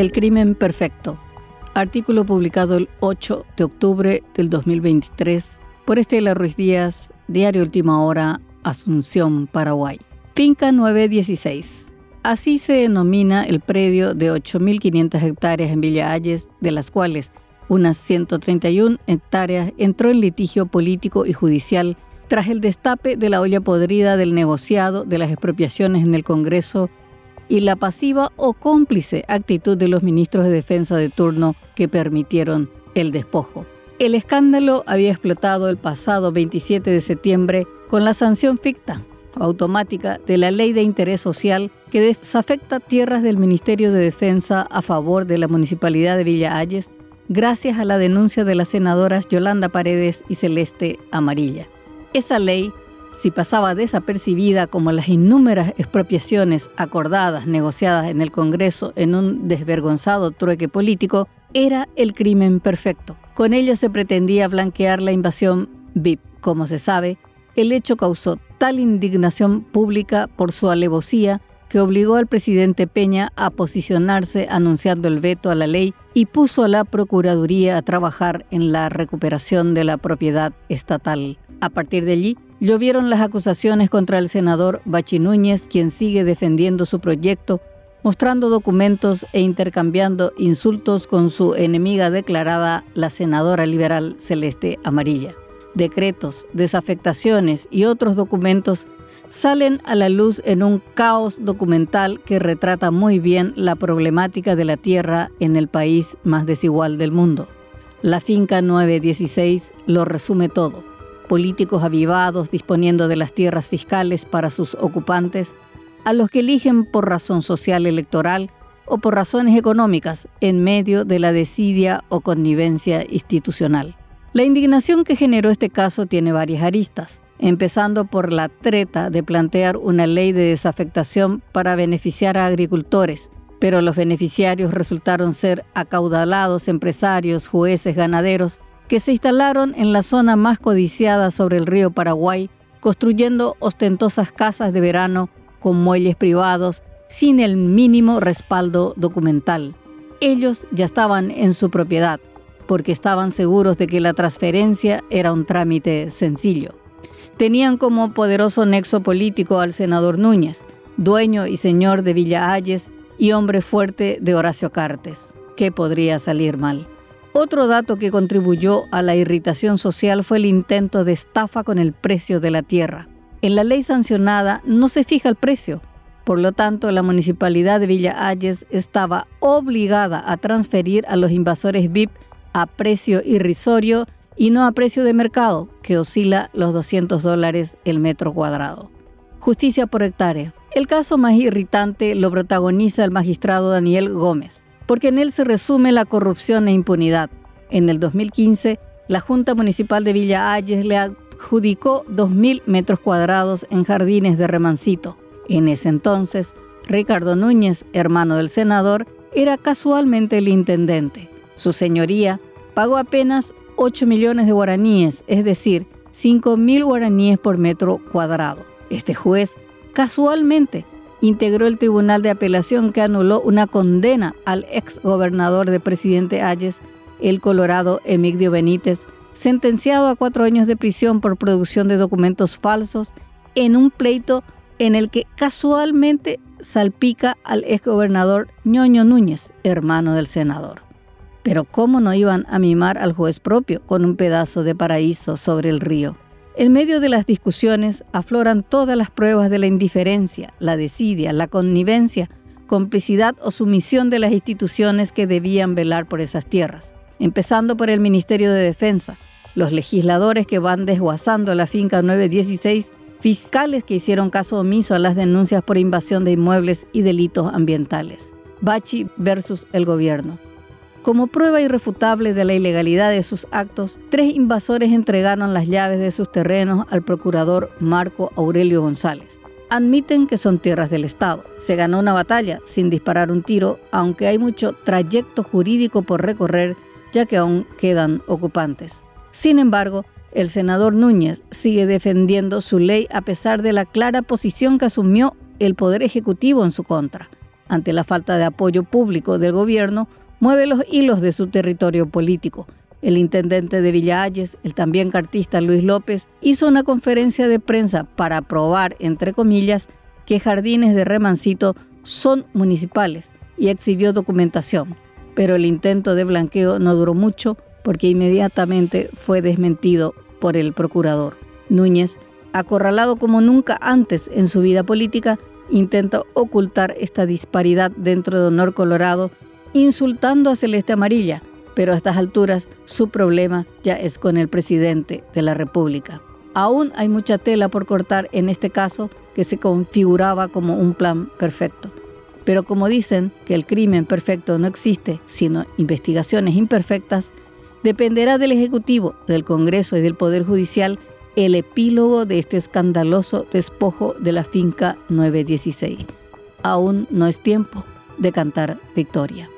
El crimen perfecto. Artículo publicado el 8 de octubre del 2023 por Estela Ruiz Díaz, Diario Última Hora, Asunción, Paraguay. Finca 916. Así se denomina el predio de 8.500 hectáreas en Villa Ayes, de las cuales unas 131 hectáreas entró en litigio político y judicial tras el destape de la olla podrida del negociado de las expropiaciones en el Congreso y la pasiva o cómplice actitud de los ministros de defensa de turno que permitieron el despojo. El escándalo había explotado el pasado 27 de septiembre con la sanción ficta automática de la Ley de Interés Social que desafecta tierras del Ministerio de Defensa a favor de la Municipalidad de Villa Ayes, gracias a la denuncia de las senadoras Yolanda Paredes y Celeste Amarilla. Esa ley si pasaba desapercibida como las innúmeras expropiaciones acordadas, negociadas en el Congreso en un desvergonzado trueque político, era el crimen perfecto. Con ella se pretendía blanquear la invasión VIP. Como se sabe, el hecho causó tal indignación pública por su alevosía que obligó al presidente Peña a posicionarse anunciando el veto a la ley y puso a la Procuraduría a trabajar en la recuperación de la propiedad estatal. A partir de allí, Llovieron las acusaciones contra el senador Bachi Núñez, quien sigue defendiendo su proyecto, mostrando documentos e intercambiando insultos con su enemiga declarada, la senadora liberal Celeste Amarilla. Decretos, desafectaciones y otros documentos salen a la luz en un caos documental que retrata muy bien la problemática de la tierra en el país más desigual del mundo. La finca 916 lo resume todo políticos avivados disponiendo de las tierras fiscales para sus ocupantes, a los que eligen por razón social electoral o por razones económicas en medio de la desidia o connivencia institucional. La indignación que generó este caso tiene varias aristas, empezando por la treta de plantear una ley de desafectación para beneficiar a agricultores, pero los beneficiarios resultaron ser acaudalados empresarios, jueces, ganaderos que se instalaron en la zona más codiciada sobre el río Paraguay, construyendo ostentosas casas de verano con muelles privados sin el mínimo respaldo documental. Ellos ya estaban en su propiedad, porque estaban seguros de que la transferencia era un trámite sencillo. Tenían como poderoso nexo político al senador Núñez, dueño y señor de Villa Ayes y hombre fuerte de Horacio Cartes. ¿Qué podría salir mal? Otro dato que contribuyó a la irritación social fue el intento de estafa con el precio de la tierra. En la ley sancionada no se fija el precio, por lo tanto la municipalidad de Villa Ayes estaba obligada a transferir a los invasores VIP a precio irrisorio y no a precio de mercado, que oscila los 200 dólares el metro cuadrado. Justicia por hectárea. El caso más irritante lo protagoniza el magistrado Daniel Gómez porque en él se resume la corrupción e impunidad. En el 2015, la Junta Municipal de Villa Ayes le adjudicó 2.000 metros cuadrados en jardines de Remancito. En ese entonces, Ricardo Núñez, hermano del senador, era casualmente el intendente. Su señoría pagó apenas 8 millones de guaraníes, es decir, 5.000 guaraníes por metro cuadrado. Este juez casualmente integró el Tribunal de Apelación que anuló una condena al ex gobernador de Presidente Ayes, el Colorado Emigdio Benítez, sentenciado a cuatro años de prisión por producción de documentos falsos en un pleito en el que casualmente salpica al ex gobernador Ñoño Núñez, hermano del senador. Pero ¿cómo no iban a mimar al juez propio con un pedazo de paraíso sobre el río? En medio de las discusiones afloran todas las pruebas de la indiferencia, la desidia, la connivencia, complicidad o sumisión de las instituciones que debían velar por esas tierras, empezando por el Ministerio de Defensa, los legisladores que van desguazando la finca 916, fiscales que hicieron caso omiso a las denuncias por invasión de inmuebles y delitos ambientales. Bachi versus el gobierno. Como prueba irrefutable de la ilegalidad de sus actos, tres invasores entregaron las llaves de sus terrenos al procurador Marco Aurelio González. Admiten que son tierras del Estado. Se ganó una batalla sin disparar un tiro, aunque hay mucho trayecto jurídico por recorrer, ya que aún quedan ocupantes. Sin embargo, el senador Núñez sigue defendiendo su ley a pesar de la clara posición que asumió el Poder Ejecutivo en su contra. ante la falta de apoyo público del gobierno, mueve los hilos de su territorio político. El intendente de Villa Ayes, el también cartista Luis López, hizo una conferencia de prensa para probar, entre comillas, que jardines de Remancito son municipales y exhibió documentación. Pero el intento de blanqueo no duró mucho porque inmediatamente fue desmentido por el procurador. Núñez, acorralado como nunca antes en su vida política, intenta ocultar esta disparidad dentro de Honor Colorado, insultando a Celeste Amarilla, pero a estas alturas su problema ya es con el presidente de la República. Aún hay mucha tela por cortar en este caso que se configuraba como un plan perfecto. Pero como dicen que el crimen perfecto no existe, sino investigaciones imperfectas, dependerá del Ejecutivo, del Congreso y del Poder Judicial el epílogo de este escandaloso despojo de la finca 916. Aún no es tiempo de cantar victoria.